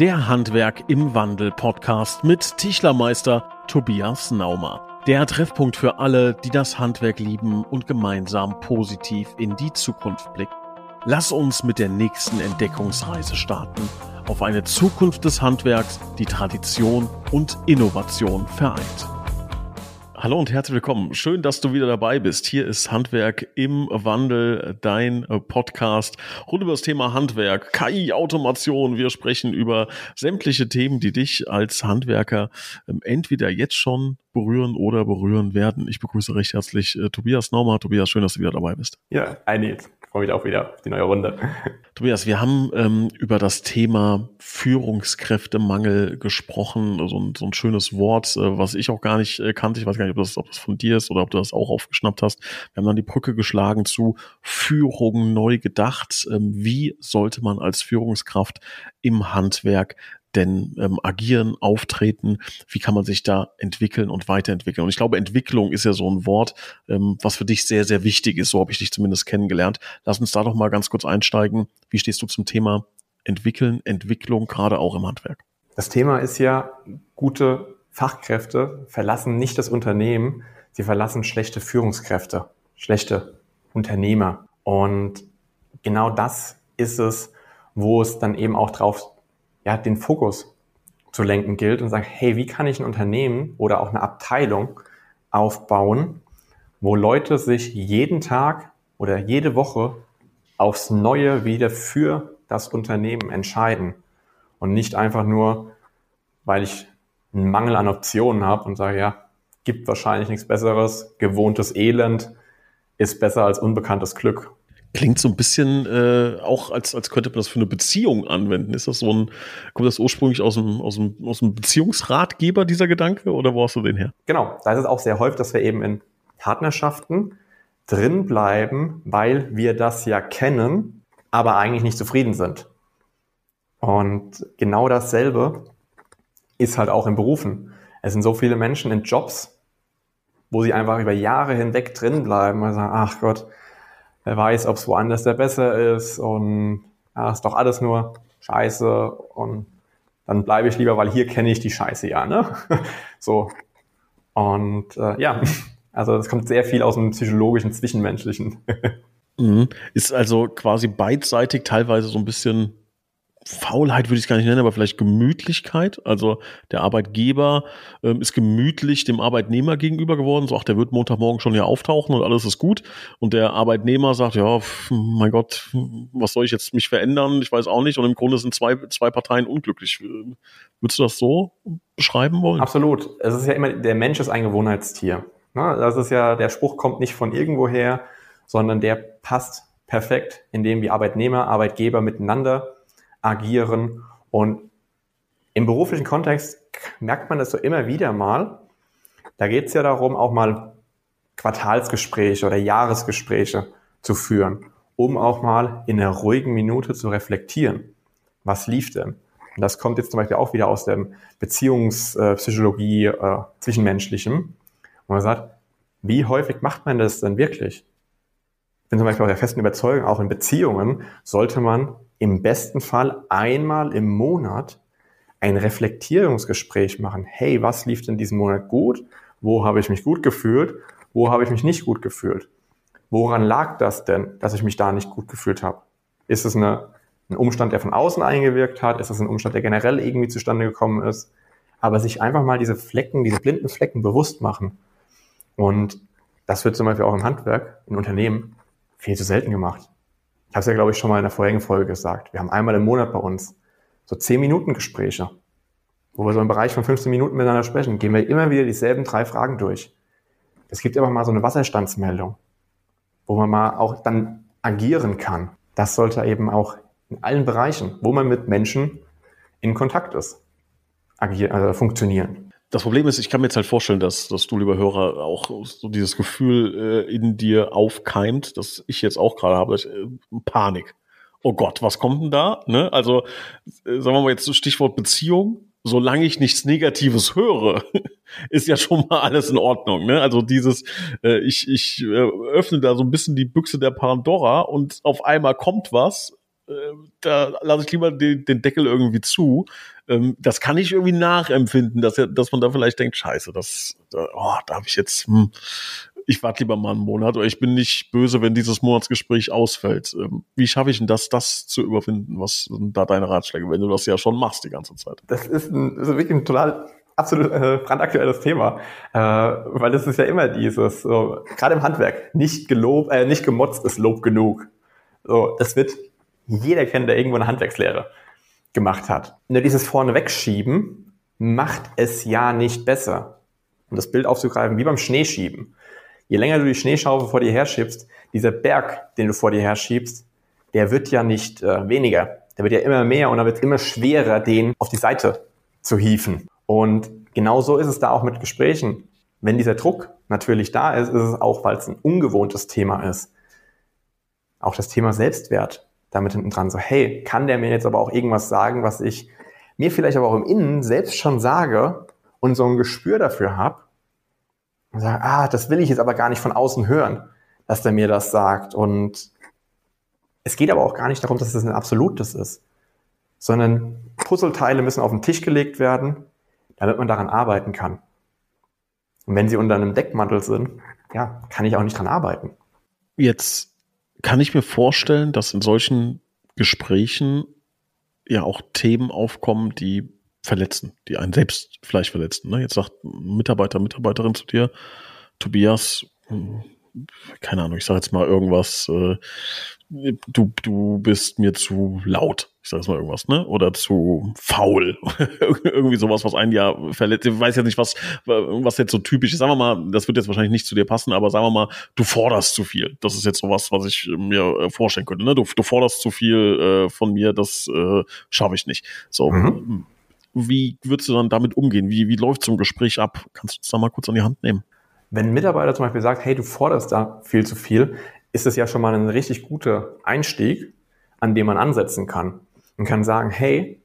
Der Handwerk im Wandel Podcast mit Tischlermeister Tobias Naumer. Der Treffpunkt für alle, die das Handwerk lieben und gemeinsam positiv in die Zukunft blicken. Lass uns mit der nächsten Entdeckungsreise starten auf eine Zukunft des Handwerks, die Tradition und Innovation vereint. Hallo und herzlich willkommen. Schön, dass du wieder dabei bist. Hier ist Handwerk im Wandel, dein äh, Podcast rund über das Thema Handwerk, KI, Automation. Wir sprechen über sämtliche Themen, die dich als Handwerker ähm, entweder jetzt schon berühren oder berühren werden. Ich begrüße recht herzlich äh, Tobias Naumer. Tobias, schön, dass du wieder dabei bist. Ja, eine freue mich auch wieder auf die neue Runde. Tobias, wir haben ähm, über das Thema Führungskräftemangel gesprochen. So ein, so ein schönes Wort, äh, was ich auch gar nicht äh, kannte. Ich weiß gar nicht, ob das, ob das von dir ist oder ob du das auch aufgeschnappt hast. Wir haben dann die Brücke geschlagen zu Führung neu gedacht. Ähm, wie sollte man als Führungskraft im Handwerk denn ähm, agieren, auftreten? Wie kann man sich da entwickeln und weiterentwickeln? Und ich glaube, Entwicklung ist ja so ein Wort, ähm, was für dich sehr, sehr wichtig ist. So habe ich dich zumindest kennengelernt. Lass uns da doch mal ganz kurz einsteigen. Wie stehst du zum Thema Entwickeln, Entwicklung, gerade auch im Handwerk? Das Thema ist ja, gute Fachkräfte verlassen nicht das Unternehmen, sie verlassen schlechte Führungskräfte, schlechte Unternehmer. Und genau das ist es, wo es dann eben auch drauf ja, den Fokus zu lenken gilt und sagen, hey, wie kann ich ein Unternehmen oder auch eine Abteilung aufbauen, wo Leute sich jeden Tag oder jede Woche aufs Neue wieder für das Unternehmen entscheiden und nicht einfach nur, weil ich einen Mangel an Optionen habe und sage, ja, gibt wahrscheinlich nichts Besseres, gewohntes Elend ist besser als unbekanntes Glück. Klingt so ein bisschen äh, auch, als, als könnte man das für eine Beziehung anwenden. Ist das so ein, kommt das ursprünglich aus dem, aus dem, aus dem Beziehungsratgeber, dieser Gedanke, oder wo hast du den her? Genau, da ist es auch sehr häufig, dass wir eben in Partnerschaften drin bleiben, weil wir das ja kennen, aber eigentlich nicht zufrieden sind. Und genau dasselbe ist halt auch in Berufen. Es sind so viele Menschen in Jobs, wo sie einfach über Jahre hinweg drin bleiben und sagen, ach Gott, wer weiß, ob es woanders der besser ist und ja, ist doch alles nur Scheiße und dann bleibe ich lieber, weil hier kenne ich die Scheiße ja, ne? so. Und äh, ja, also das kommt sehr viel aus dem psychologischen, zwischenmenschlichen. mhm. Ist also quasi beidseitig teilweise so ein bisschen Faulheit würde ich es gar nicht nennen, aber vielleicht Gemütlichkeit. Also der Arbeitgeber ähm, ist gemütlich dem Arbeitnehmer gegenüber geworden. So, ach, der wird Montagmorgen schon hier auftauchen und alles ist gut. Und der Arbeitnehmer sagt, ja, pf, mein Gott, was soll ich jetzt mich verändern? Ich weiß auch nicht. Und im Grunde sind zwei, zwei Parteien unglücklich. Würdest du das so beschreiben wollen? Absolut. Es ist ja immer, der Mensch ist ein Gewohnheitstier. Das ist ja, der Spruch kommt nicht von irgendwoher, sondern der passt perfekt in dem, wie Arbeitnehmer, Arbeitgeber miteinander agieren. Und im beruflichen Kontext merkt man das so immer wieder mal. Da geht es ja darum, auch mal Quartalsgespräche oder Jahresgespräche zu führen, um auch mal in einer ruhigen Minute zu reflektieren. Was lief denn? Und das kommt jetzt zum Beispiel auch wieder aus der Beziehungspsychologie äh, zwischenmenschlichem. Und man sagt, wie häufig macht man das denn wirklich? Bin zum Beispiel auch der festen Überzeugung, auch in Beziehungen sollte man im besten Fall einmal im Monat ein Reflektierungsgespräch machen. Hey, was lief denn diesen Monat gut? Wo habe ich mich gut gefühlt? Wo habe ich mich nicht gut gefühlt? Woran lag das denn, dass ich mich da nicht gut gefühlt habe? Ist es eine, ein Umstand, der von außen eingewirkt hat? Ist es ein Umstand, der generell irgendwie zustande gekommen ist? Aber sich einfach mal diese Flecken, diese blinden Flecken bewusst machen. Und das wird zum Beispiel auch im Handwerk, in Unternehmen, viel zu selten gemacht. Ich habe es ja, glaube ich, schon mal in der vorigen Folge gesagt. Wir haben einmal im Monat bei uns so 10 Minuten Gespräche, wo wir so im Bereich von 15 Minuten miteinander sprechen. Gehen wir immer wieder dieselben drei Fragen durch. Es gibt immer mal so eine Wasserstandsmeldung, wo man mal auch dann agieren kann. Das sollte eben auch in allen Bereichen, wo man mit Menschen in Kontakt ist, agieren, also funktionieren. Das Problem ist, ich kann mir jetzt halt vorstellen, dass, dass du, lieber Hörer, auch so dieses Gefühl äh, in dir aufkeimt, dass ich jetzt auch gerade habe, dass, äh, Panik. Oh Gott, was kommt denn da? Ne? Also, äh, sagen wir mal jetzt Stichwort Beziehung. Solange ich nichts Negatives höre, ist ja schon mal alles in Ordnung. Ne? Also dieses, äh, ich, ich äh, öffne da so ein bisschen die Büchse der Pandora und auf einmal kommt was da lasse ich lieber den, den Deckel irgendwie zu. Ähm, das kann ich irgendwie nachempfinden, dass, dass man da vielleicht denkt, scheiße, das, oh, da habe ich jetzt, hm, ich warte lieber mal einen Monat oder ich bin nicht böse, wenn dieses Monatsgespräch ausfällt. Ähm, wie schaffe ich denn das, das zu überwinden? Was sind da deine Ratschläge, wenn du das ja schon machst die ganze Zeit? Das ist, ein, das ist wirklich ein total absolut äh, brandaktuelles Thema, äh, weil es ist ja immer dieses, so, gerade im Handwerk, nicht gelobt, äh, nicht gemotzt ist Lob genug. So, das wird jeder kennen, der irgendwo eine Handwerkslehre gemacht hat. Nur dieses vorne wegschieben macht es ja nicht besser. Um das Bild aufzugreifen, wie beim Schneeschieben. Je länger du die Schneeschaufel vor dir herschiebst, dieser Berg, den du vor dir herschiebst, der wird ja nicht äh, weniger. Der wird ja immer mehr und dann wird immer schwerer, den auf die Seite zu hieven. Und genauso ist es da auch mit Gesprächen. Wenn dieser Druck natürlich da ist, ist es auch, weil es ein ungewohntes Thema ist. Auch das Thema Selbstwert damit hinten dran. So, hey, kann der mir jetzt aber auch irgendwas sagen, was ich mir vielleicht aber auch im Innen selbst schon sage und so ein Gespür dafür habe und sage, ah, das will ich jetzt aber gar nicht von außen hören, dass der mir das sagt. Und es geht aber auch gar nicht darum, dass das ein Absolutes ist, sondern Puzzleteile müssen auf den Tisch gelegt werden damit man daran arbeiten kann. Und wenn sie unter einem Deckmantel sind, ja, kann ich auch nicht dran arbeiten. Jetzt kann ich mir vorstellen, dass in solchen Gesprächen ja auch Themen aufkommen, die verletzen, die einen selbst vielleicht verletzen. Ne? Jetzt sagt ein Mitarbeiter, Mitarbeiterin zu dir, Tobias, hm, keine Ahnung, ich sage jetzt mal irgendwas, äh, du, du bist mir zu laut. Ich sage jetzt mal irgendwas, ne? Oder zu faul. Irgendwie sowas, was einen ja verletzt. Ich weiß jetzt nicht, was, was jetzt so typisch ist. Sagen wir mal, das wird jetzt wahrscheinlich nicht zu dir passen, aber sagen wir mal, du forderst zu viel. Das ist jetzt sowas, was ich mir äh, vorstellen könnte. Ne? Du, du forderst zu viel äh, von mir, das äh, schaffe ich nicht. So. Mhm. Wie würdest du dann damit umgehen? Wie, wie läuft so ein Gespräch ab? Kannst du uns da mal kurz an die Hand nehmen? Wenn ein Mitarbeiter zum Beispiel sagt, hey, du forderst da viel zu viel, ist es ja schon mal ein richtig guter Einstieg, an dem man ansetzen kann. Und kann sagen, hey,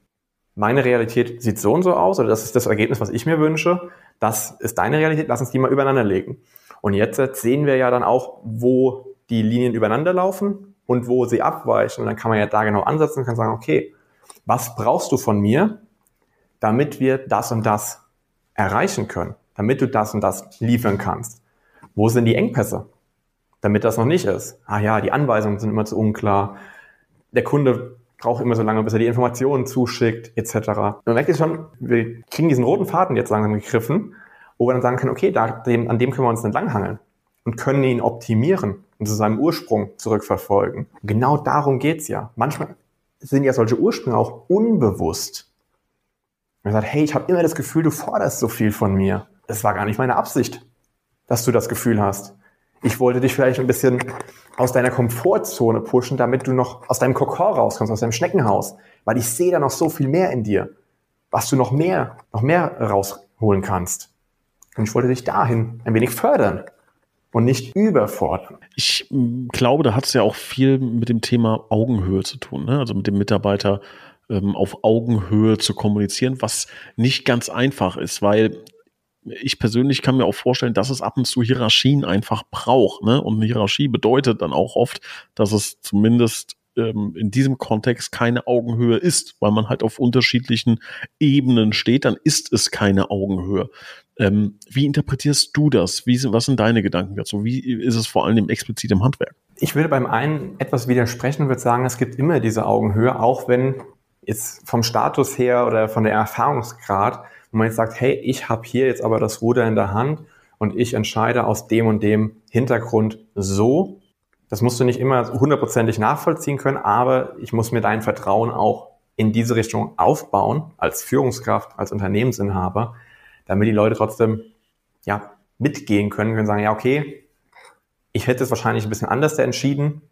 meine Realität sieht so und so aus, oder das ist das Ergebnis, was ich mir wünsche. Das ist deine Realität, lass uns die mal übereinander legen. Und jetzt sehen wir ja dann auch, wo die Linien übereinander laufen und wo sie abweichen. Und dann kann man ja da genau ansetzen und kann sagen, okay, was brauchst du von mir, damit wir das und das erreichen können, damit du das und das liefern kannst? Wo sind die Engpässe? Damit das noch nicht ist. Ah ja, die Anweisungen sind immer zu unklar. Der Kunde braucht immer so lange, bis er die Informationen zuschickt, etc. Und dann merkt ihr schon, wir kriegen diesen roten Faden jetzt langsam gegriffen, wo wir dann sagen können, okay, da, dem, an dem können wir uns entlanghangeln und können ihn optimieren und zu seinem Ursprung zurückverfolgen. Genau darum geht's ja. Manchmal sind ja solche Ursprünge auch unbewusst. Man sagt, hey, ich habe immer das Gefühl, du forderst so viel von mir. Das war gar nicht meine Absicht, dass du das Gefühl hast. Ich wollte dich vielleicht ein bisschen aus deiner Komfortzone pushen, damit du noch aus deinem Kokon rauskommst, aus deinem Schneckenhaus. Weil ich sehe da noch so viel mehr in dir, was du noch mehr, noch mehr rausholen kannst. Und ich wollte dich dahin ein wenig fördern und nicht überfordern. Ich mm, glaube, da hat es ja auch viel mit dem Thema Augenhöhe zu tun, ne? also mit dem Mitarbeiter ähm, auf Augenhöhe zu kommunizieren, was nicht ganz einfach ist, weil ich persönlich kann mir auch vorstellen, dass es ab und zu Hierarchien einfach braucht. Ne? Und eine Hierarchie bedeutet dann auch oft, dass es zumindest ähm, in diesem Kontext keine Augenhöhe ist, weil man halt auf unterschiedlichen Ebenen steht, dann ist es keine Augenhöhe. Ähm, wie interpretierst du das? Wie was sind deine Gedanken dazu? Wie ist es vor allem explizit im Handwerk? Ich würde beim einen etwas widersprechen und würde sagen, es gibt immer diese Augenhöhe, auch wenn jetzt vom Status her oder von der Erfahrungsgrad wo man jetzt sagt, hey, ich habe hier jetzt aber das Ruder in der Hand und ich entscheide aus dem und dem Hintergrund so. Das musst du nicht immer hundertprozentig nachvollziehen können, aber ich muss mir dein Vertrauen auch in diese Richtung aufbauen, als Führungskraft, als Unternehmensinhaber, damit die Leute trotzdem ja, mitgehen können, können sagen, ja, okay, ich hätte es wahrscheinlich ein bisschen anders entschieden,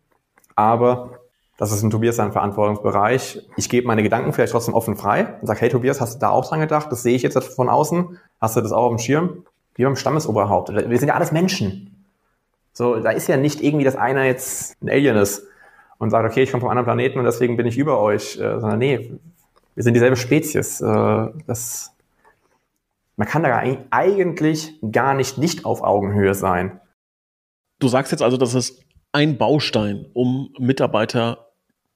aber das ist ein Tobias sein Verantwortungsbereich. Ich gebe meine Gedanken vielleicht trotzdem offen frei und sage, hey Tobias, hast du da auch dran gedacht? Das sehe ich jetzt von außen. Hast du das auch auf dem Schirm? Wie beim Stammesoberhaupt. Wir sind ja alles Menschen. So, da ist ja nicht irgendwie, dass einer jetzt ein Alien ist und sagt, okay, ich komme vom anderen Planeten und deswegen bin ich über euch, äh, sondern nee, wir sind dieselbe Spezies. Äh, das, man kann da eigentlich gar nicht nicht auf Augenhöhe sein. Du sagst jetzt also, dass es ein Baustein, um Mitarbeiter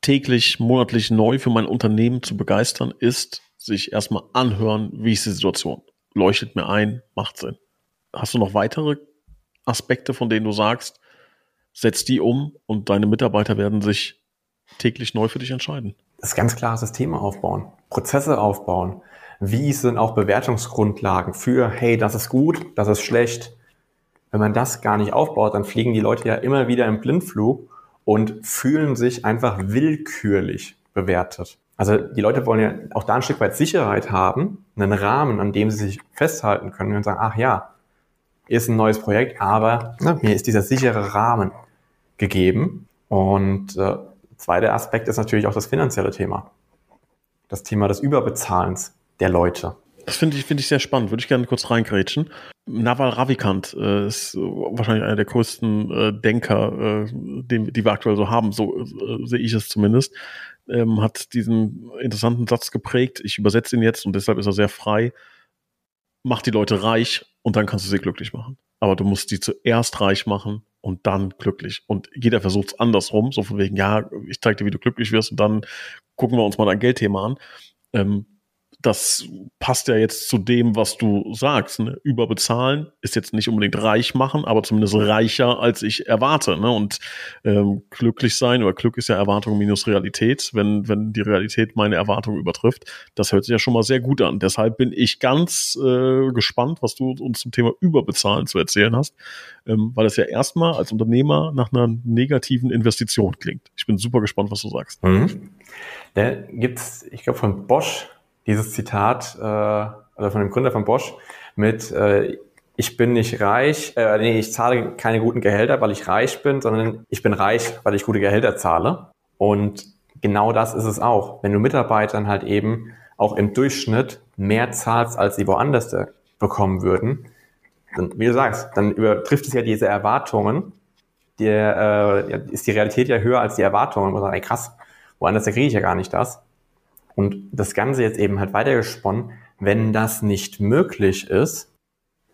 täglich, monatlich neu für mein Unternehmen zu begeistern, ist sich erstmal anhören, wie ist die Situation. Leuchtet mir ein, macht Sinn. Hast du noch weitere Aspekte, von denen du sagst, setz die um und deine Mitarbeiter werden sich täglich neu für dich entscheiden? Das ist ganz klar Systeme aufbauen, Prozesse aufbauen. Wie sind auch Bewertungsgrundlagen für, hey, das ist gut, das ist schlecht. Wenn man das gar nicht aufbaut, dann fliegen die Leute ja immer wieder im Blindflug und fühlen sich einfach willkürlich bewertet. Also die Leute wollen ja auch da ein Stück weit Sicherheit haben, einen Rahmen, an dem sie sich festhalten können und sagen, ach ja, ist ein neues Projekt, aber ne, mir ist dieser sichere Rahmen gegeben. Und äh, zweiter Aspekt ist natürlich auch das finanzielle Thema. Das Thema des Überbezahlens der Leute. Das finde ich, finde ich sehr spannend. Würde ich gerne kurz reingrätschen. Naval Ravikant äh, ist wahrscheinlich einer der größten äh, Denker, äh, den, die wir aktuell so haben, so äh, sehe ich es zumindest. Ähm, hat diesen interessanten Satz geprägt. Ich übersetze ihn jetzt und deshalb ist er sehr frei. Mach die Leute reich und dann kannst du sie glücklich machen. Aber du musst die zuerst reich machen und dann glücklich. Und jeder versucht es andersrum, so von wegen, ja, ich zeige dir, wie du glücklich wirst und dann gucken wir uns mal dein Geldthema an. Ähm, das passt ja jetzt zu dem, was du sagst. Ne? Überbezahlen ist jetzt nicht unbedingt reich machen, aber zumindest reicher, als ich erwarte. Ne? Und ähm, glücklich sein oder Glück ist ja Erwartung minus Realität. Wenn, wenn die Realität meine Erwartung übertrifft, das hört sich ja schon mal sehr gut an. Deshalb bin ich ganz äh, gespannt, was du uns zum Thema Überbezahlen zu erzählen hast, ähm, weil es ja erstmal als Unternehmer nach einer negativen Investition klingt. Ich bin super gespannt, was du sagst. Mhm. Da gibt's, ich glaube, von Bosch dieses Zitat, äh, also von dem Gründer von Bosch mit äh, ich bin nicht reich, äh, nee, ich zahle keine guten Gehälter, weil ich reich bin, sondern ich bin reich, weil ich gute Gehälter zahle. Und genau das ist es auch. Wenn du Mitarbeitern halt eben auch im Durchschnitt mehr zahlst, als sie woanders bekommen würden, dann, wie du sagst, dann übertrifft es ja diese Erwartungen. Der, äh, ist die Realität ja höher als die Erwartungen. Man sagt, ey krass, woanders kriege ich ja gar nicht das. Und das Ganze jetzt eben halt weitergesponnen, wenn das nicht möglich ist,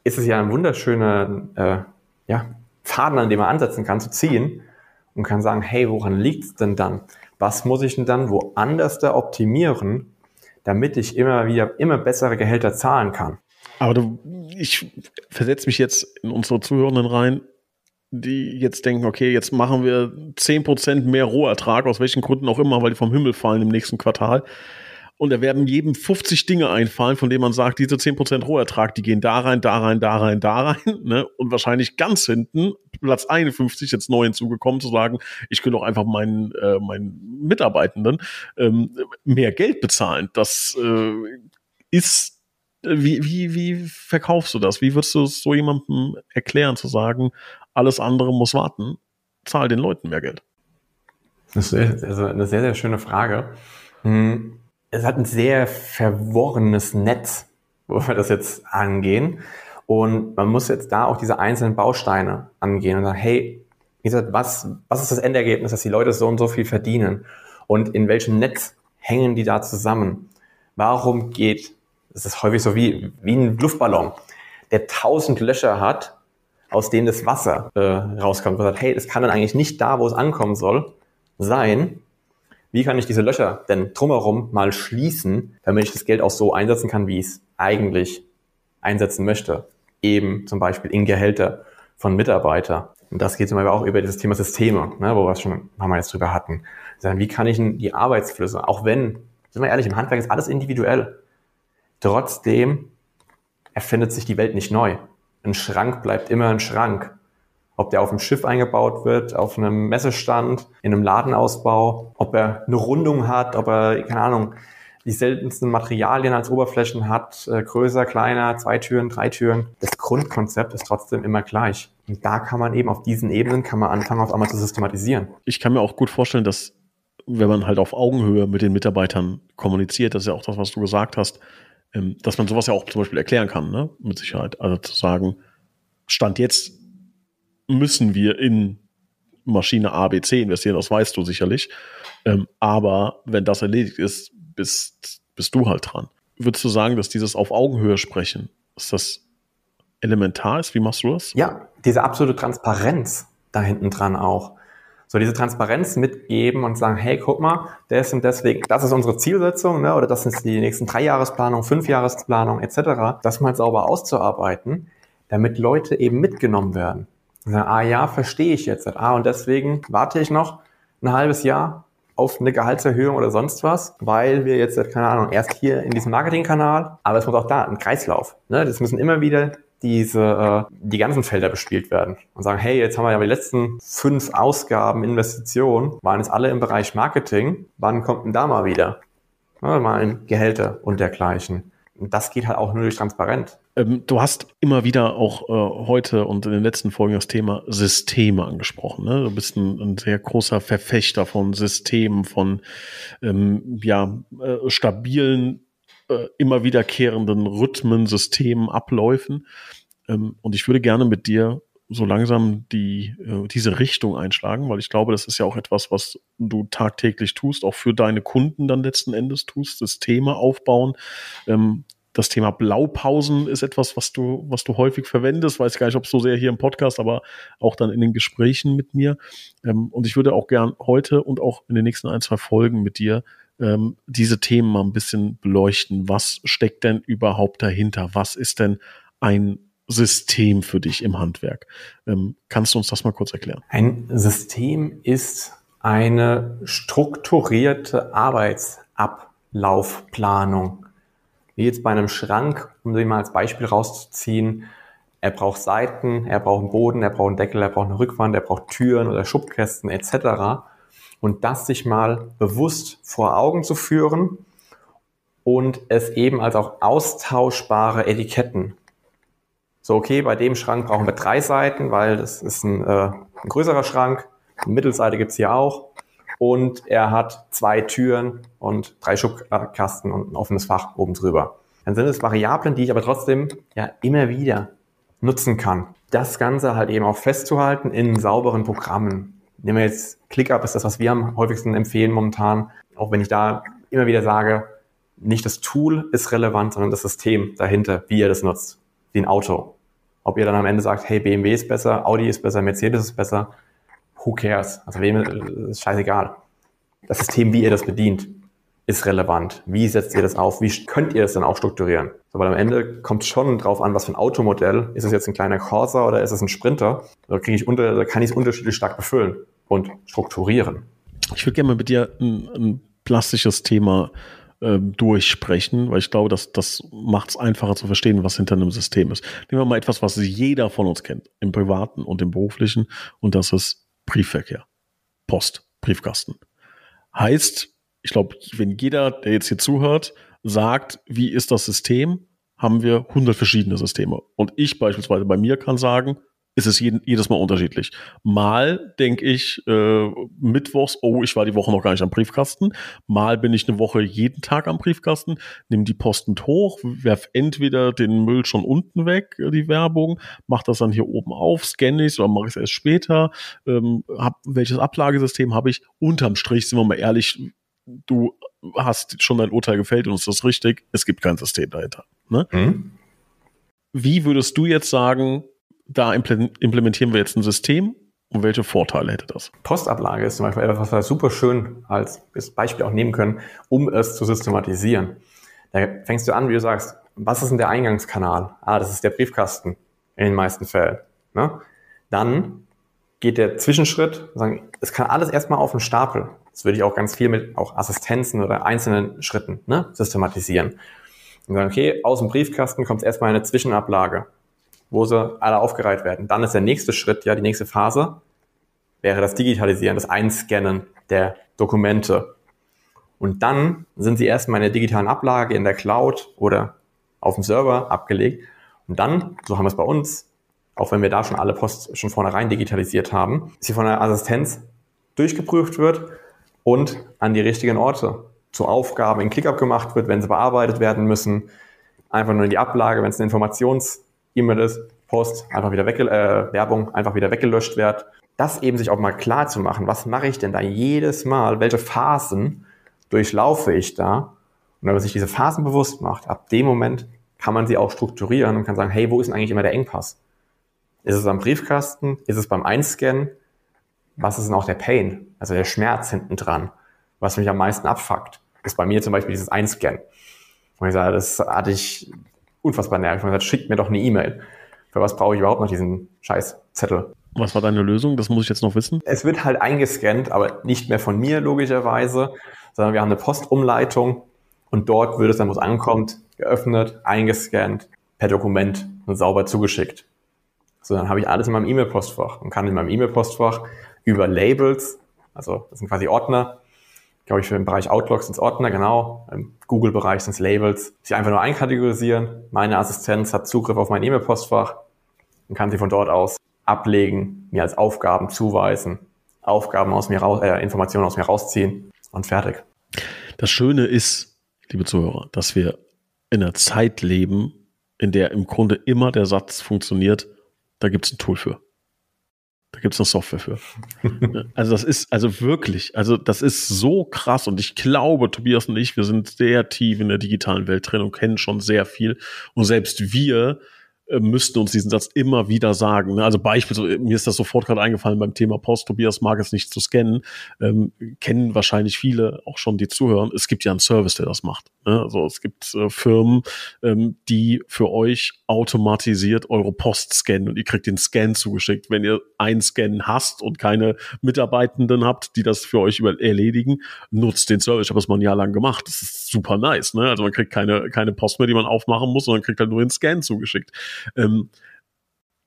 ist es ja ein wunderschöner äh, ja, Faden, an dem man ansetzen kann, zu ziehen und kann sagen, hey, woran liegt's denn dann? Was muss ich denn dann woanders da optimieren, damit ich immer wieder immer bessere Gehälter zahlen kann? Aber du, ich versetze mich jetzt in unsere Zuhörenden rein die jetzt denken, okay, jetzt machen wir 10% mehr Rohertrag, aus welchen Gründen auch immer, weil die vom Himmel fallen im nächsten Quartal. Und da werden jedem 50 Dinge einfallen, von denen man sagt, diese 10% Rohertrag, die gehen da rein, da rein, da rein, da rein. Ne? Und wahrscheinlich ganz hinten, Platz 51, jetzt neu hinzugekommen, zu sagen, ich will doch einfach meinen, äh, meinen Mitarbeitenden ähm, mehr Geld bezahlen. Das äh, ist wie, wie, wie verkaufst du das? Wie würdest du es so jemandem erklären, zu sagen, alles andere muss warten, zahl den Leuten mehr Geld? Das ist also eine sehr, sehr schöne Frage. Hm, es hat ein sehr verworrenes Netz, wo wir das jetzt angehen. Und man muss jetzt da auch diese einzelnen Bausteine angehen und sagen, hey, wie gesagt, was, was ist das Endergebnis, dass die Leute so und so viel verdienen? Und in welchem Netz hängen die da zusammen? Warum geht, das ist häufig so wie, wie ein Luftballon, der tausend Löcher hat aus denen das Wasser äh, rauskommt. Man sagt, hey, es kann dann eigentlich nicht da, wo es ankommen soll, sein. Wie kann ich diese Löcher denn drumherum mal schließen, damit ich das Geld auch so einsetzen kann, wie ich es eigentlich einsetzen möchte? Eben zum Beispiel in Gehälter von Mitarbeiter. Und das geht zum Beispiel auch über dieses Thema Systeme, ne, wo wir es schon paar Mal jetzt drüber hatten. Wie kann ich denn die Arbeitsflüsse, auch wenn, sind wir ehrlich, im Handwerk ist alles individuell. Trotzdem erfindet sich die Welt nicht neu ein Schrank bleibt immer ein Schrank. Ob der auf dem Schiff eingebaut wird, auf einem Messestand, in einem Ladenausbau, ob er eine Rundung hat, ob er, keine Ahnung, die seltensten Materialien als Oberflächen hat, äh, größer, kleiner, zwei Türen, drei Türen. Das Grundkonzept ist trotzdem immer gleich. Und da kann man eben auf diesen Ebenen kann man anfangen, auf einmal zu systematisieren. Ich kann mir auch gut vorstellen, dass wenn man halt auf Augenhöhe mit den Mitarbeitern kommuniziert, das ist ja auch das, was du gesagt hast, ähm, dass man sowas ja auch zum Beispiel erklären kann, ne? mit Sicherheit. Also zu sagen, Stand jetzt müssen wir in Maschine A, B, C investieren, das weißt du sicherlich. Ähm, aber wenn das erledigt ist, bist, bist du halt dran. Würdest du sagen, dass dieses auf Augenhöhe sprechen, ist das elementar ist? Wie machst du das? Ja, diese absolute Transparenz da hinten dran auch. So diese Transparenz mitgeben und sagen, hey, guck mal, das und deswegen, das ist unsere Zielsetzung, ne, oder das ist die nächsten drei Jahresplanung, fünf Jahresplanung etc., das mal sauber auszuarbeiten, damit Leute eben mitgenommen werden. Und sagen, ah ja, verstehe ich jetzt. Ah, und deswegen warte ich noch ein halbes Jahr auf eine Gehaltserhöhung oder sonst was, weil wir jetzt, keine Ahnung, erst hier in diesem Marketingkanal, aber es muss auch da ein Kreislauf. Ne? Das müssen immer wieder diese, äh, die ganzen Felder bespielt werden und sagen, hey, jetzt haben wir ja die letzten fünf Ausgaben, Investitionen, waren jetzt alle im Bereich Marketing, wann kommt denn da mal wieder? Mal in Gehälter und dergleichen. Und das geht halt auch nur durch transparent. Ähm, du hast immer wieder auch äh, heute und in den letzten Folgen das Thema Systeme angesprochen. Ne? Du bist ein, ein, sehr großer Verfechter von Systemen, von ähm, ja, äh, stabilen äh, immer wiederkehrenden Rhythmen, Systemen, Abläufen. Ähm, und ich würde gerne mit dir so langsam die, äh, diese Richtung einschlagen, weil ich glaube, das ist ja auch etwas, was du tagtäglich tust, auch für deine Kunden dann letzten Endes tust, Systeme aufbauen. Ähm, das Thema Blaupausen ist etwas, was du, was du häufig verwendest. Weiß gar nicht, ob so sehr hier im Podcast, aber auch dann in den Gesprächen mit mir. Ähm, und ich würde auch gern heute und auch in den nächsten ein, zwei Folgen mit dir ähm, diese Themen mal ein bisschen beleuchten. Was steckt denn überhaupt dahinter? Was ist denn ein System für dich im Handwerk? Ähm, kannst du uns das mal kurz erklären? Ein System ist eine strukturierte Arbeitsablaufplanung. Wie jetzt bei einem Schrank, um den mal als Beispiel rauszuziehen, er braucht Seiten, er braucht einen Boden, er braucht einen Deckel, er braucht eine Rückwand, er braucht Türen oder Schubkästen etc und das sich mal bewusst vor Augen zu führen und es eben als auch austauschbare Etiketten. So, okay, bei dem Schrank brauchen wir drei Seiten, weil das ist ein, äh, ein größerer Schrank. Eine Mittelseite gibt's hier auch. Und er hat zwei Türen und drei Schubkasten und ein offenes Fach oben drüber. Dann sind es Variablen, die ich aber trotzdem ja immer wieder nutzen kann. Das Ganze halt eben auch festzuhalten in sauberen Programmen. Nehmen wir jetzt ClickUp, ist das, was wir am häufigsten empfehlen momentan. Auch wenn ich da immer wieder sage, nicht das Tool ist relevant, sondern das System dahinter, wie ihr das nutzt. Wie ein Auto. Ob ihr dann am Ende sagt, hey, BMW ist besser, Audi ist besser, Mercedes ist besser, who cares? Also wem ist scheißegal. Das System, wie ihr das bedient, ist relevant. Wie setzt ihr das auf? Wie könnt ihr das dann auch strukturieren? So, weil am Ende kommt schon drauf an, was für ein Automodell. Ist es jetzt ein kleiner Corsa oder ist es ein Sprinter? Da, kriege ich unter, da kann ich es unterschiedlich stark befüllen und strukturieren. Ich würde gerne mal mit dir ein, ein plastisches Thema äh, durchsprechen, weil ich glaube, dass das macht es einfacher zu verstehen, was hinter einem System ist. Nehmen wir mal etwas, was jeder von uns kennt, im privaten und im beruflichen, und das ist Briefverkehr, Post, Briefkasten. Heißt, ich glaube, wenn jeder, der jetzt hier zuhört, sagt, wie ist das System, haben wir 100 verschiedene Systeme. Und ich beispielsweise bei mir kann sagen, ist es jeden, jedes Mal unterschiedlich. Mal denke ich äh, mittwochs, oh, ich war die Woche noch gar nicht am Briefkasten. Mal bin ich eine Woche jeden Tag am Briefkasten, nehme die Posten hoch, werf entweder den Müll schon unten weg, äh, die Werbung, mach das dann hier oben auf, scanne ich oder mache ich es erst später. Ähm, hab, welches Ablagesystem habe ich? Unterm Strich, sind wir mal ehrlich, du hast schon dein Urteil gefällt und ist das richtig. Es gibt kein System dahinter. Ne? Mhm. Wie würdest du jetzt sagen, da implementieren wir jetzt ein System und welche Vorteile hätte das? Postablage ist zum Beispiel etwas, was wir super schön als Beispiel auch nehmen können, um es zu systematisieren. Da fängst du an, wie du sagst, was ist denn der Eingangskanal? Ah, das ist der Briefkasten in den meisten Fällen. Ne? Dann geht der Zwischenschritt, sagen, es kann alles erstmal auf den Stapel. Das würde ich auch ganz viel mit auch Assistenzen oder einzelnen Schritten ne, systematisieren. Und sagen, okay, aus dem Briefkasten kommt erstmal eine Zwischenablage wo sie alle aufgereiht werden. Dann ist der nächste Schritt, ja, die nächste Phase, wäre das Digitalisieren, das Einscannen der Dokumente. Und dann sind sie erstmal in der digitalen Ablage in der Cloud oder auf dem Server abgelegt. Und dann, so haben wir es bei uns, auch wenn wir da schon alle Post schon vornherein digitalisiert haben, sie von der Assistenz durchgeprüft wird und an die richtigen Orte zu Aufgaben in ClickUp gemacht wird, wenn sie bearbeitet werden müssen. Einfach nur in die Ablage, wenn es eine Informations- E-Mail ist, Post, einfach wieder äh, Werbung einfach wieder weggelöscht wird. Das eben sich auch mal klar zu machen, was mache ich denn da jedes Mal, welche Phasen durchlaufe ich da? Und wenn man sich diese Phasen bewusst macht, ab dem Moment kann man sie auch strukturieren und kann sagen, hey, wo ist denn eigentlich immer der Engpass? Ist es am Briefkasten? Ist es beim Einscannen? Was ist denn auch der Pain, also der Schmerz hinten dran, was mich am meisten abfuckt, ist bei mir zum Beispiel dieses Einscannen. Und ich sage, das hatte ich unfassbar nervig. Ich habe gesagt, schickt mir doch eine E-Mail. Für was brauche ich überhaupt noch diesen scheiß Zettel? Was war deine Lösung? Das muss ich jetzt noch wissen. Es wird halt eingescannt, aber nicht mehr von mir logischerweise, sondern wir haben eine Postumleitung und dort wird es dann, wo es ankommt, geöffnet, eingescannt, per Dokument und sauber zugeschickt. So, dann habe ich alles in meinem E-Mail-Postfach und kann in meinem E-Mail-Postfach über Labels, also das sind quasi Ordner, glaube ich, für den Bereich Outlook sind es Ordner, genau. Im Google-Bereich sind es Labels. Sie einfach nur einkategorisieren. Meine Assistenz hat Zugriff auf mein E-Mail-Postfach und kann sie von dort aus ablegen, mir als Aufgaben zuweisen, Aufgaben aus mir raus, äh, Informationen aus mir rausziehen und fertig. Das Schöne ist, liebe Zuhörer, dass wir in einer Zeit leben, in der im Grunde immer der Satz funktioniert, da gibt es ein Tool für. Da gibt es eine Software für. also das ist, also wirklich, also das ist so krass und ich glaube, Tobias und ich, wir sind sehr tief in der digitalen Welt drin und kennen schon sehr viel und selbst wir müssten uns diesen Satz immer wieder sagen. Ne? Also beispielsweise, mir ist das sofort gerade eingefallen beim Thema Post, Tobias mag es nicht zu scannen, ähm, kennen wahrscheinlich viele auch schon, die zuhören. Es gibt ja einen Service, der das macht. Ne? Also es gibt äh, Firmen, ähm, die für euch automatisiert eure Post scannen und ihr kriegt den Scan zugeschickt. Wenn ihr einen Scan hast und keine Mitarbeitenden habt, die das für euch über erledigen, nutzt den Service. Ich habe das mal ein Jahr lang gemacht. Das ist super nice. Ne? Also man kriegt keine, keine Post mehr, die man aufmachen muss, sondern kriegt halt nur den Scan zugeschickt. Ähm,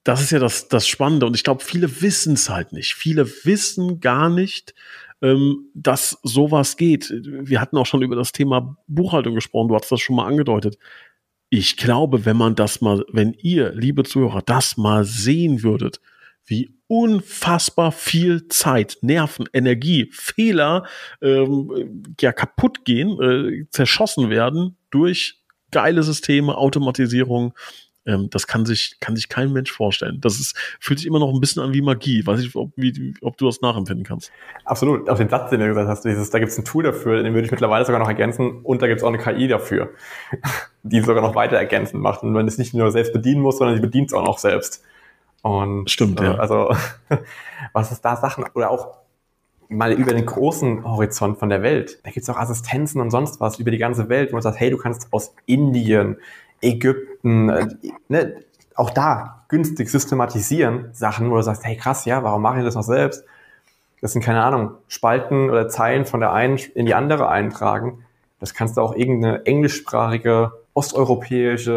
das ist ja das, das Spannende. Und ich glaube, viele wissen es halt nicht. Viele wissen gar nicht, ähm, dass sowas geht. Wir hatten auch schon über das Thema Buchhaltung gesprochen. Du hast das schon mal angedeutet. Ich glaube, wenn man das mal, wenn ihr, liebe Zuhörer, das mal sehen würdet, wie unfassbar viel Zeit, Nerven, Energie, Fehler ähm, ja kaputt gehen, äh, zerschossen werden durch geile Systeme, Automatisierung, ähm, das kann sich, kann sich kein Mensch vorstellen. Das ist, fühlt sich immer noch ein bisschen an wie Magie. Weiß ich, ob, wie, ob du das nachempfinden kannst. Absolut. Auch den Satz, den du gesagt hast, dieses, da gibt es ein Tool dafür, den würde ich mittlerweile sogar noch ergänzen und da gibt es auch eine KI dafür, die sogar noch weiter ergänzend macht. Und man es nicht nur selbst bedienen muss, sondern sie bedient es auch noch selbst. Und Stimmt, äh, ja. Also, was ist da Sachen, oder auch mal über den großen Horizont von der Welt. Da gibt es auch Assistenzen und sonst was über die ganze Welt, wo man sagt, hey, du kannst aus Indien, Ägypten, äh, ne, auch da günstig systematisieren Sachen, wo du sagst, hey krass, ja, warum mache ich das noch selbst? Das sind keine Ahnung, Spalten oder Zeilen von der einen in die andere eintragen. Das kannst du auch irgendeine englischsprachige osteuropäische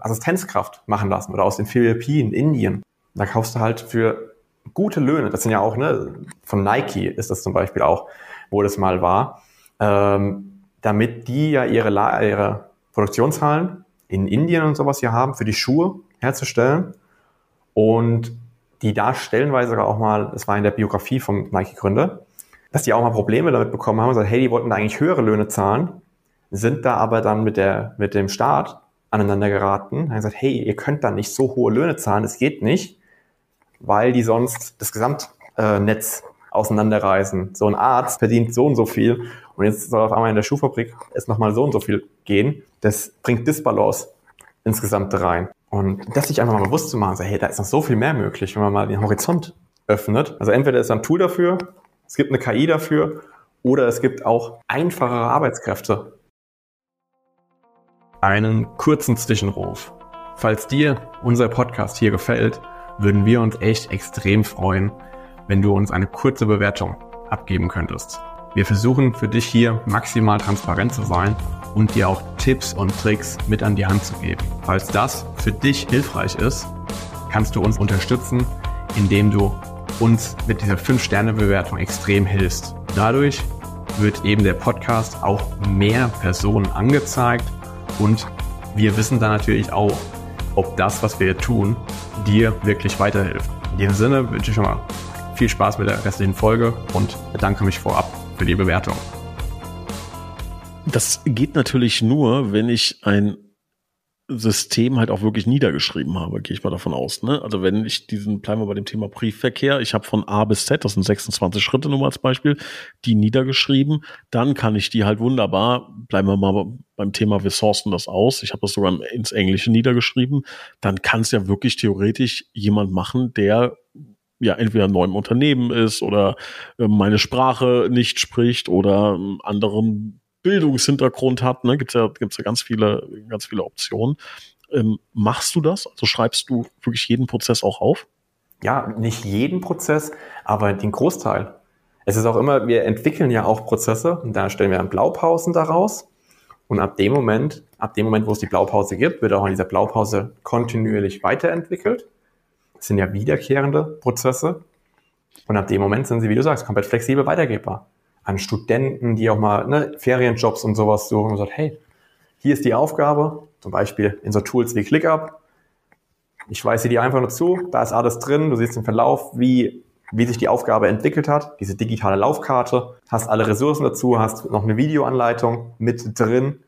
äh, Assistenzkraft machen lassen oder aus den Philippinen, Indien. Da kaufst du halt für gute Löhne. Das sind ja auch ne, von Nike ist das zum Beispiel auch, wo das mal war, ähm, damit die ja ihre, ihre Produktionshallen in Indien und sowas hier haben, für die Schuhe herzustellen. Und die da stellenweise auch mal, das war in der Biografie vom Nike-Gründer, dass die auch mal Probleme damit bekommen haben und gesagt, hey, die wollten da eigentlich höhere Löhne zahlen, sind da aber dann mit, der, mit dem Staat aneinander geraten, haben gesagt, hey, ihr könnt da nicht so hohe Löhne zahlen, es geht nicht, weil die sonst das Gesamtnetz auseinanderreißen. So ein Arzt verdient so und so viel und jetzt soll auf einmal in der Schuhfabrik es nochmal so und so viel gehen. Das bringt Disbalance insgesamt rein. Und das sich einfach mal bewusst zu machen, so, hey, da ist noch so viel mehr möglich, wenn man mal den Horizont öffnet. Also entweder ist ein Tool dafür, es gibt eine KI dafür oder es gibt auch einfachere Arbeitskräfte. Einen kurzen Zwischenruf. Falls dir unser Podcast hier gefällt, würden wir uns echt extrem freuen, wenn du uns eine kurze Bewertung abgeben könntest. Wir versuchen für dich hier maximal transparent zu sein und dir auch Tipps und Tricks mit an die Hand zu geben. Falls das für dich hilfreich ist, kannst du uns unterstützen, indem du uns mit dieser 5-Sterne-Bewertung extrem hilfst. Dadurch wird eben der Podcast auch mehr Personen angezeigt und wir wissen dann natürlich auch, ob das, was wir hier tun, dir wirklich weiterhilft. In diesem Sinne wünsche ich schon mal viel Spaß mit der restlichen Folge und bedanke mich vorab für die Bewertung. Das geht natürlich nur, wenn ich ein System halt auch wirklich niedergeschrieben habe, gehe ich mal davon aus. Ne? Also wenn ich diesen, bleiben wir bei dem Thema Briefverkehr, ich habe von A bis Z, das sind 26 Schritte nur mal als Beispiel, die niedergeschrieben, dann kann ich die halt wunderbar, bleiben wir mal beim Thema, wir sourcen das aus, ich habe das sogar ins Englische niedergeschrieben, dann kann es ja wirklich theoretisch jemand machen, der ja entweder neu im Unternehmen ist oder äh, meine Sprache nicht spricht oder einen anderen Bildungshintergrund hat. Ne? Gibt ja, gibt's ja ganz viele, ganz viele Optionen. Ähm, machst du das? Also schreibst du wirklich jeden Prozess auch auf? Ja, nicht jeden Prozess, aber den Großteil. Es ist auch immer, wir entwickeln ja auch Prozesse und da stellen wir dann Blaupausen daraus. Und ab dem Moment, ab dem Moment, wo es die Blaupause gibt, wird auch in dieser Blaupause kontinuierlich weiterentwickelt. Das sind ja wiederkehrende Prozesse. Und ab dem Moment sind sie, wie du sagst, komplett flexibel weitergebbar. An Studenten, die auch mal ne, Ferienjobs und sowas suchen und sagt, hey, hier ist die Aufgabe, zum Beispiel in so Tools wie ClickUp. Ich weise dir einfach nur zu, da ist alles drin, du siehst den Verlauf, wie, wie sich die Aufgabe entwickelt hat, diese digitale Laufkarte, hast alle Ressourcen dazu, hast noch eine Videoanleitung mit drin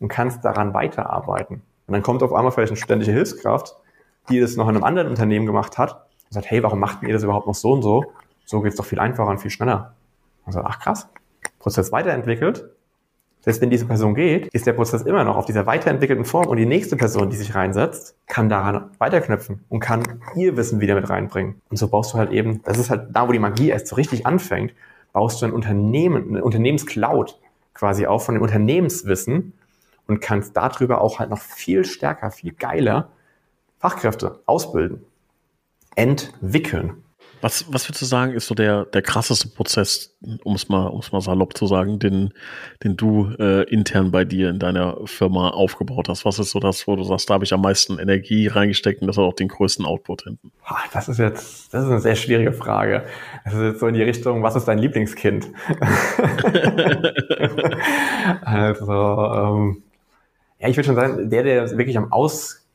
und kannst daran weiterarbeiten. Und dann kommt auf einmal vielleicht eine studentische Hilfskraft, die das noch in einem anderen Unternehmen gemacht hat und sagt, hey, warum macht ihr das überhaupt noch so und so? So geht's doch viel einfacher und viel schneller. Und sagt, ach krass, Prozess weiterentwickelt. Selbst wenn diese Person geht, ist der Prozess immer noch auf dieser weiterentwickelten Form und die nächste Person, die sich reinsetzt, kann daran weiterknüpfen und kann ihr Wissen wieder mit reinbringen. Und so baust du halt eben, das ist halt da, wo die Magie erst so richtig anfängt, baust du ein Unternehmen, eine Unternehmenscloud quasi auf von dem Unternehmenswissen und kannst darüber auch halt noch viel stärker, viel geiler Fachkräfte ausbilden, entwickeln. Was, was würdest du sagen, ist so der, der krasseste Prozess, um es mal, um es mal salopp zu sagen, den, den du äh, intern bei dir in deiner Firma aufgebaut hast? Was ist so das, wo du sagst, da habe ich am meisten Energie reingesteckt und das hat auch den größten Output hinten? Das ist jetzt, das ist eine sehr schwierige Frage. Das ist jetzt so in die Richtung, was ist dein Lieblingskind? also, ähm, ja, ich würde schon sagen, der, der wirklich am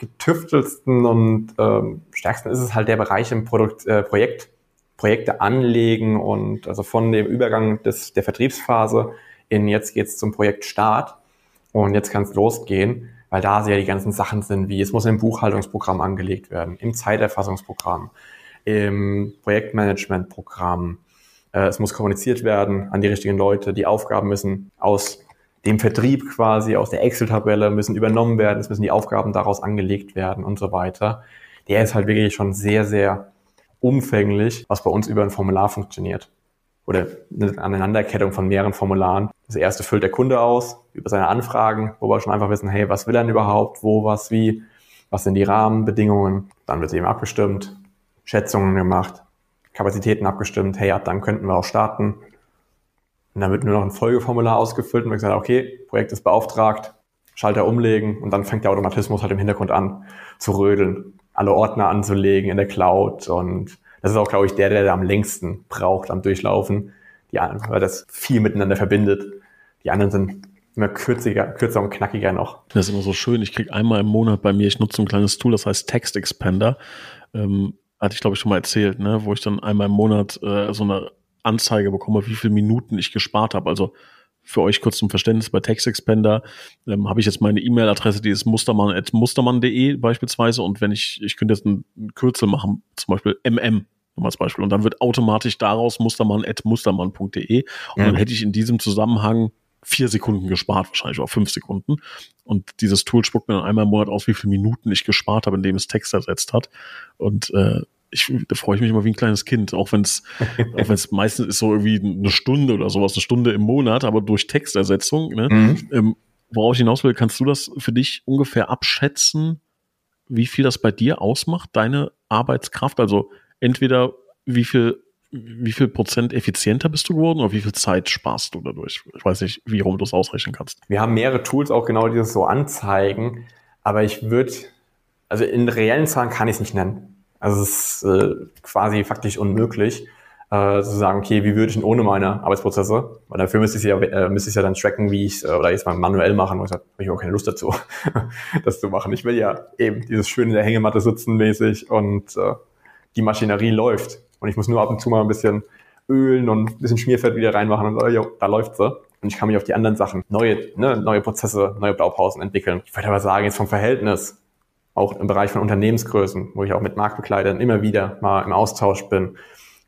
ausgetüftelsten und ähm, stärksten ist, ist halt der Bereich im Produkt, äh, Projekt, Projekte anlegen und also von dem Übergang des, der Vertriebsphase in jetzt geht's zum Projektstart und jetzt kann es losgehen, weil da ja die ganzen Sachen sind, wie es muss im Buchhaltungsprogramm angelegt werden, im Zeiterfassungsprogramm, im Projektmanagementprogramm, äh, es muss kommuniziert werden an die richtigen Leute, die Aufgaben müssen aus dem Vertrieb quasi aus der Excel-Tabelle müssen übernommen werden, es müssen die Aufgaben daraus angelegt werden und so weiter. Der ist halt wirklich schon sehr, sehr umfänglich, was bei uns über ein Formular funktioniert. Oder eine Aneinanderkettung von mehreren Formularen. Das erste füllt der Kunde aus über seine Anfragen, wo wir schon einfach wissen, hey, was will er denn überhaupt, wo, was, wie, was sind die Rahmenbedingungen. Dann wird eben abgestimmt, Schätzungen gemacht, Kapazitäten abgestimmt, hey, ab dann könnten wir auch starten. Und dann wird nur noch ein Folgeformular ausgefüllt und wir gesagt, okay, Projekt ist beauftragt, Schalter umlegen und dann fängt der Automatismus halt im Hintergrund an zu rödeln, alle Ordner anzulegen in der Cloud und das ist auch, glaube ich, der, der am längsten braucht am Durchlaufen, die, weil das viel miteinander verbindet. Die anderen sind immer kürziger, kürzer und knackiger noch. Das ist immer so schön. Ich kriege einmal im Monat bei mir, ich nutze ein kleines Tool, das heißt Text Expander. Ähm, hatte ich, glaube ich, schon mal erzählt, ne? wo ich dann einmal im Monat äh, so eine Anzeige bekomme, wie viele Minuten ich gespart habe. Also für euch kurz zum Verständnis, bei TextExpander ähm, habe ich jetzt meine E-Mail-Adresse, die ist mustermann.mustermann.de beispielsweise und wenn ich, ich könnte jetzt ein, ein Kürzel machen, zum Beispiel MM, als Beispiel, und dann wird automatisch daraus mustermann.mustermann.de und ja. dann hätte ich in diesem Zusammenhang vier Sekunden gespart, wahrscheinlich auch fünf Sekunden. Und dieses Tool spuckt mir dann einmal im Monat aus, wie viele Minuten ich gespart habe, indem es Text ersetzt hat. Und äh, ich, da freue ich mich immer wie ein kleines Kind, auch wenn es, auch wenn es meistens ist so irgendwie eine Stunde oder sowas, eine Stunde im Monat, aber durch Textersetzung. Ne? Mhm. Ähm, worauf ich hinaus will, kannst du das für dich ungefähr abschätzen, wie viel das bei dir ausmacht, deine Arbeitskraft? Also entweder wie viel, wie viel Prozent effizienter bist du geworden oder wie viel Zeit sparst du dadurch? Ich weiß nicht, wie rum du das ausrechnen kannst. Wir haben mehrere Tools auch genau, die das so anzeigen, aber ich würde, also in reellen Zahlen kann ich es nicht nennen. Also es ist äh, quasi faktisch unmöglich, äh, zu sagen, okay, wie würde ich denn ohne meine Arbeitsprozesse? Weil dafür müsste ich ja, äh, müsste ich ja dann tracken, wie ich äh, oder jetzt mal manuell machen. Und ich habe ich auch keine Lust dazu, das zu machen. Ich will ja eben dieses schön in der Hängematte sitzen mäßig und äh, die Maschinerie läuft. Und ich muss nur ab und zu mal ein bisschen ölen und ein bisschen Schmierfett wieder reinmachen und äh, jo, da läuft sie. Und ich kann mich auf die anderen Sachen, neue, ne, neue Prozesse, neue Blaupausen entwickeln. Ich würde aber sagen, jetzt vom Verhältnis auch im Bereich von Unternehmensgrößen, wo ich auch mit Marktbegleitern immer wieder mal im Austausch bin.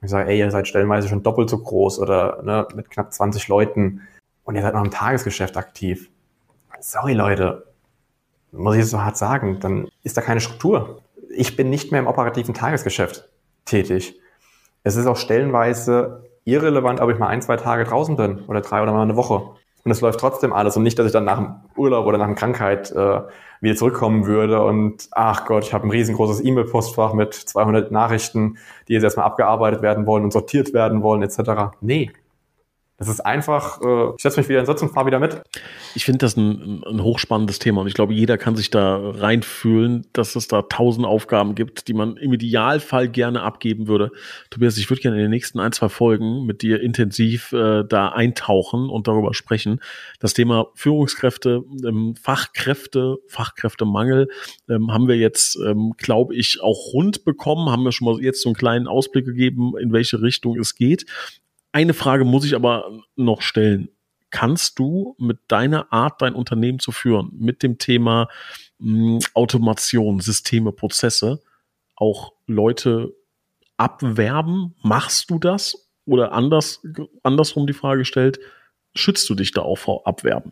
Ich sage, ey, ihr seid stellenweise schon doppelt so groß oder ne, mit knapp 20 Leuten und ihr seid noch im Tagesgeschäft aktiv. Sorry, Leute, muss ich es so hart sagen, dann ist da keine Struktur. Ich bin nicht mehr im operativen Tagesgeschäft tätig. Es ist auch stellenweise irrelevant, ob ich mal ein, zwei Tage draußen bin oder drei oder mal eine Woche. Und es läuft trotzdem alles. Und nicht, dass ich dann nach dem Urlaub oder nach einer Krankheit äh, wieder zurückkommen würde und ach Gott, ich habe ein riesengroßes E-Mail-Postfach mit 200 Nachrichten, die jetzt erstmal abgearbeitet werden wollen und sortiert werden wollen etc. Nee, das ist einfach, äh, ich setze mich wieder in den Sitz und fahre wieder mit. Ich finde das ein, ein hochspannendes Thema und ich glaube, jeder kann sich da reinfühlen, dass es da tausend Aufgaben gibt, die man im Idealfall gerne abgeben würde. Tobias, ich würde gerne in den nächsten ein, zwei Folgen mit dir intensiv äh, da eintauchen und darüber sprechen. Das Thema Führungskräfte, ähm, Fachkräfte, Fachkräftemangel ähm, haben wir jetzt, ähm, glaube ich, auch rund bekommen, haben wir schon mal jetzt so einen kleinen Ausblick gegeben, in welche Richtung es geht. Eine Frage muss ich aber noch stellen. Kannst du mit deiner Art, dein Unternehmen zu führen, mit dem Thema mh, hm, Automation, Systeme, Prozesse, auch Leute abwerben? Machst du das? Oder anders, andersrum die Frage gestellt, schützt du dich da auch vor Abwerben?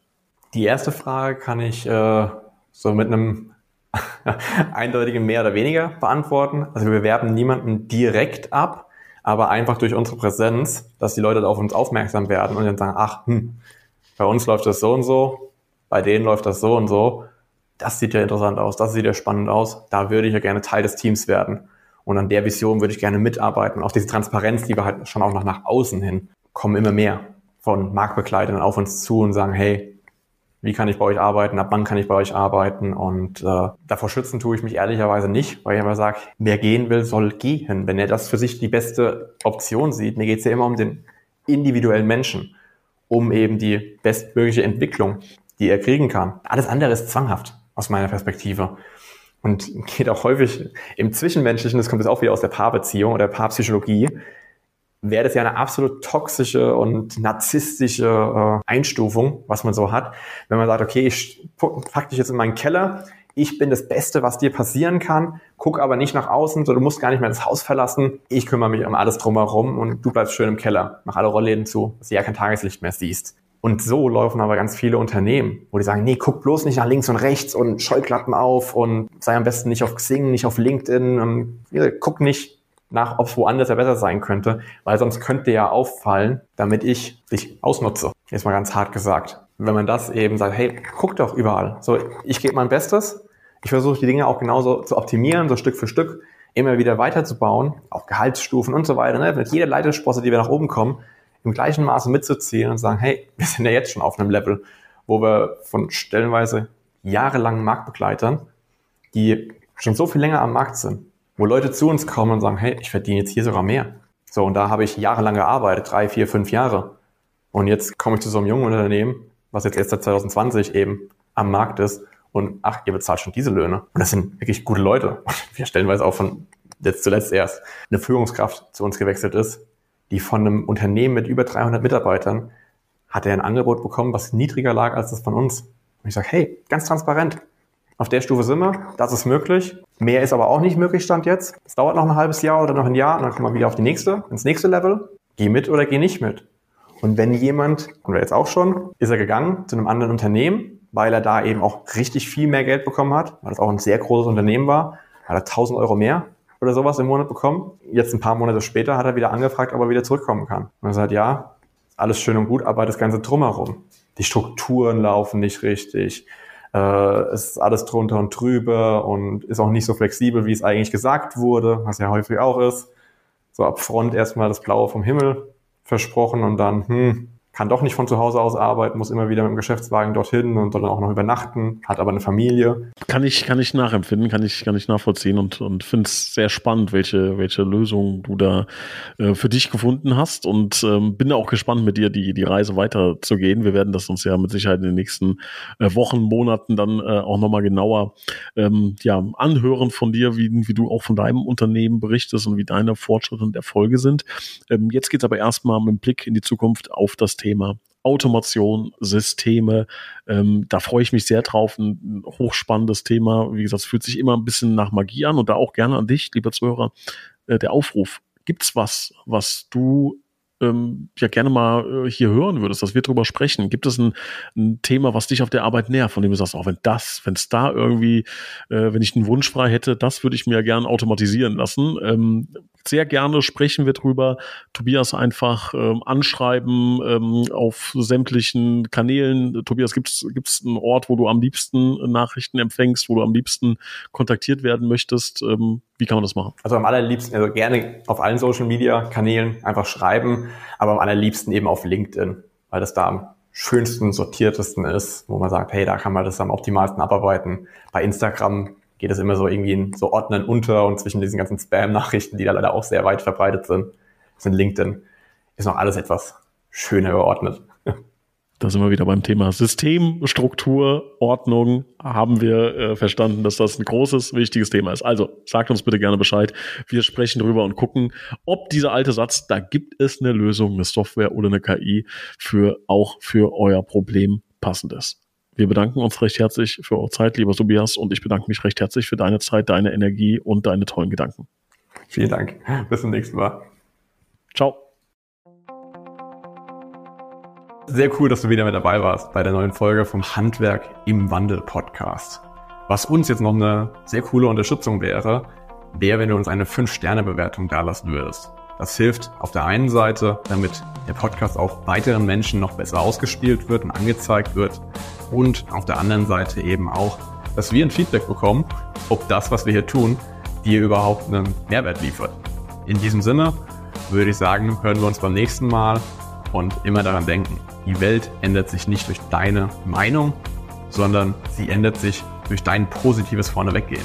Die erste Frage kann ich äh, so mit einem eindeutigen mehr oder weniger beantworten. Also wir werben niemanden direkt ab, aber einfach durch unsere Präsenz, dass die Leute auf uns aufmerksam werden und dann sagen, ach, hm, bei uns läuft das so und so, bei denen läuft das so und so, das sieht ja interessant aus, das sieht ja spannend aus, da würde ich ja gerne Teil des Teams werden. Und an der Vision würde ich gerne mitarbeiten. Auch diese Transparenz, die wir halt schon auch noch nach außen hin, kommen immer mehr von Marktbegleitern auf uns zu und sagen, hey, wie kann ich bei euch arbeiten, ab wann kann ich bei euch arbeiten und äh, davor schützen tue ich mich ehrlicherweise nicht, weil ich immer sage, wer gehen will, soll gehen. Wenn er das für sich die beste Option sieht, mir geht's ja immer um den individuellen Menschen, um eben die bestmögliche Entwicklung, die er kriegen kann. Alles andere ist zwanghaft aus meiner Perspektive und geht auch häufig im Zwischenmenschlichen, das kommt jetzt auch wieder aus der Paarbeziehung oder Paarpsychologie, wäre das ja eine absolut toxische und narzisstische äh, Einstufung, was man so hat, wenn man sagt, okay, ich pack dich jetzt in meinen Keller, ich bin das Beste, was dir passieren kann, guck aber nicht nach außen, so du musst gar nicht mehr das Haus verlassen, ich kümmere mich um alles drumherum und du bleibst schön im Keller, mach alle Rollläden zu, dass du ja kein Tageslicht mehr siehst. Und so laufen aber ganz viele Unternehmen, wo die sagen, nee, guck bloß nicht nach links und rechts und Scheuklappen auf und sei am besten nicht auf Xing, nicht auf LinkedIn und guck nicht nach, ob es woanders ja besser sein könnte, weil sonst könnte ja auffallen, damit ich dich ausnutze. Jetzt mal ganz hart gesagt. Wenn man das eben sagt, hey, guck doch überall. So, ich gebe mein Bestes. Ich versuche die Dinge auch genauso zu optimieren, so Stück für Stück, immer wieder weiterzubauen, auch Gehaltsstufen und so weiter. Ne? Mit jeder Leitungsprosse, die wir nach oben kommen, im gleichen Maße mitzuziehen und sagen, hey, wir sind ja jetzt schon auf einem Level, wo wir von stellenweise jahrelangen Marktbegleitern, die schon so viel länger am Markt sind, wo Leute zu uns kommen und sagen, hey, ich verdiene jetzt hier sogar mehr. So, und da habe ich jahrelang gearbeitet, drei, vier, fünf Jahre. Und jetzt komme ich zu so einem jungen Unternehmen, was jetzt erst seit 2020 eben am Markt ist. Und ach, ihr bezahlt schon diese Löhne. Und das sind wirklich gute Leute. Wir stellenweise auch von jetzt zuletzt erst eine Führungskraft zu uns gewechselt ist, die von einem Unternehmen mit über 300 Mitarbeitern hat er ein Angebot bekommen, was niedriger lag als das von uns. Und ich sage, hey, ganz transparent, auf der Stufe sind wir, das ist möglich. Mehr ist aber auch nicht möglich, Stand jetzt. Es dauert noch ein halbes Jahr oder noch ein Jahr und dann kommen wir wieder auf die nächste, ins nächste Level. Geh mit oder geh nicht mit. Und wenn jemand, und wir jetzt auch schon, ist er gegangen zu einem anderen Unternehmen, weil er da eben auch richtig viel mehr Geld bekommen hat, weil das auch ein sehr großes Unternehmen war, hat er 1000 Euro mehr oder sowas im Monat bekommen. Jetzt ein paar Monate später hat er wieder angefragt, ob er wieder zurückkommen kann. Und er sagt, ja, alles schön und gut, aber das Ganze drumherum. Die Strukturen laufen nicht richtig äh, es ist alles drunter und drüber und ist auch nicht so flexibel, wie es eigentlich gesagt wurde, was ja häufig auch ist. So ab Front erstmal das Blaue vom Himmel versprochen und dann, hm, kann doch nicht von zu Hause aus arbeiten, muss immer wieder mit dem Geschäftswagen dorthin und dann auch noch übernachten, hat aber eine Familie. Kann ich, kann ich nachempfinden, kann ich, kann ich nachvollziehen und, und finde es sehr spannend, welche, welche Lösung du da äh, für dich gefunden hast und ähm, bin auch gespannt mit dir die, die Reise weiterzugehen. Wir werden das uns ja mit Sicherheit in den nächsten äh, Wochen, Monaten dann äh, auch nochmal genauer ähm, ja, anhören von dir, wie, wie du auch von deinem Unternehmen berichtest und wie deine Fortschritte und Erfolge sind. Ähm, jetzt geht's aber erstmal mit dem Blick in die Zukunft auf das Thema Automation, Systeme. Ähm, da freue ich mich sehr drauf. Ein hochspannendes Thema. Wie gesagt, es fühlt sich immer ein bisschen nach Magie an und da auch gerne an dich, lieber Zuhörer, äh, der Aufruf. Gibt's was, was du ähm, ja gerne mal äh, hier hören würdest, dass wir drüber sprechen? Gibt es ein, ein, Thema, was dich auf der Arbeit nervt, von dem du sagst, auch wenn das, wenn es da irgendwie, äh, wenn ich einen Wunsch frei hätte, das würde ich mir ja gerne automatisieren lassen. Ähm, sehr gerne sprechen wir drüber. Tobias einfach ähm, anschreiben ähm, auf sämtlichen Kanälen. Tobias, gibt es einen Ort, wo du am liebsten Nachrichten empfängst, wo du am liebsten kontaktiert werden möchtest? Ähm, wie kann man das machen? Also am allerliebsten, also gerne auf allen Social Media Kanälen einfach schreiben, aber am allerliebsten eben auf LinkedIn, weil das da am schönsten, sortiertesten ist, wo man sagt, hey, da kann man das am optimalsten abarbeiten. Bei Instagram geht es immer so irgendwie in so Ordnern unter und zwischen diesen ganzen Spam-Nachrichten, die da leider auch sehr weit verbreitet sind, sind LinkedIn, ist noch alles etwas schöner geordnet. Da sind wir wieder beim Thema System, Struktur, Ordnung. Haben wir äh, verstanden, dass das ein großes, wichtiges Thema ist. Also sagt uns bitte gerne Bescheid. Wir sprechen drüber und gucken, ob dieser alte Satz, da gibt es eine Lösung, eine Software oder eine KI für auch für euer Problem passend ist. Wir bedanken uns recht herzlich für eure Zeit, lieber Tobias, und ich bedanke mich recht herzlich für deine Zeit, deine Energie und deine tollen Gedanken. Vielen Dank. Bis zum nächsten Mal. Ciao. Sehr cool, dass du wieder mit dabei warst bei der neuen Folge vom Handwerk im Wandel Podcast. Was uns jetzt noch eine sehr coole Unterstützung wäre, wäre, wenn du uns eine 5-Sterne-Bewertung dalassen würdest. Das hilft auf der einen Seite, damit der Podcast auch weiteren Menschen noch besser ausgespielt wird und angezeigt wird. Und auf der anderen Seite eben auch, dass wir ein Feedback bekommen, ob das, was wir hier tun, dir überhaupt einen Mehrwert liefert. In diesem Sinne würde ich sagen, hören wir uns beim nächsten Mal und immer daran denken, die Welt ändert sich nicht durch deine Meinung, sondern sie ändert sich durch dein positives Vorneweggehen.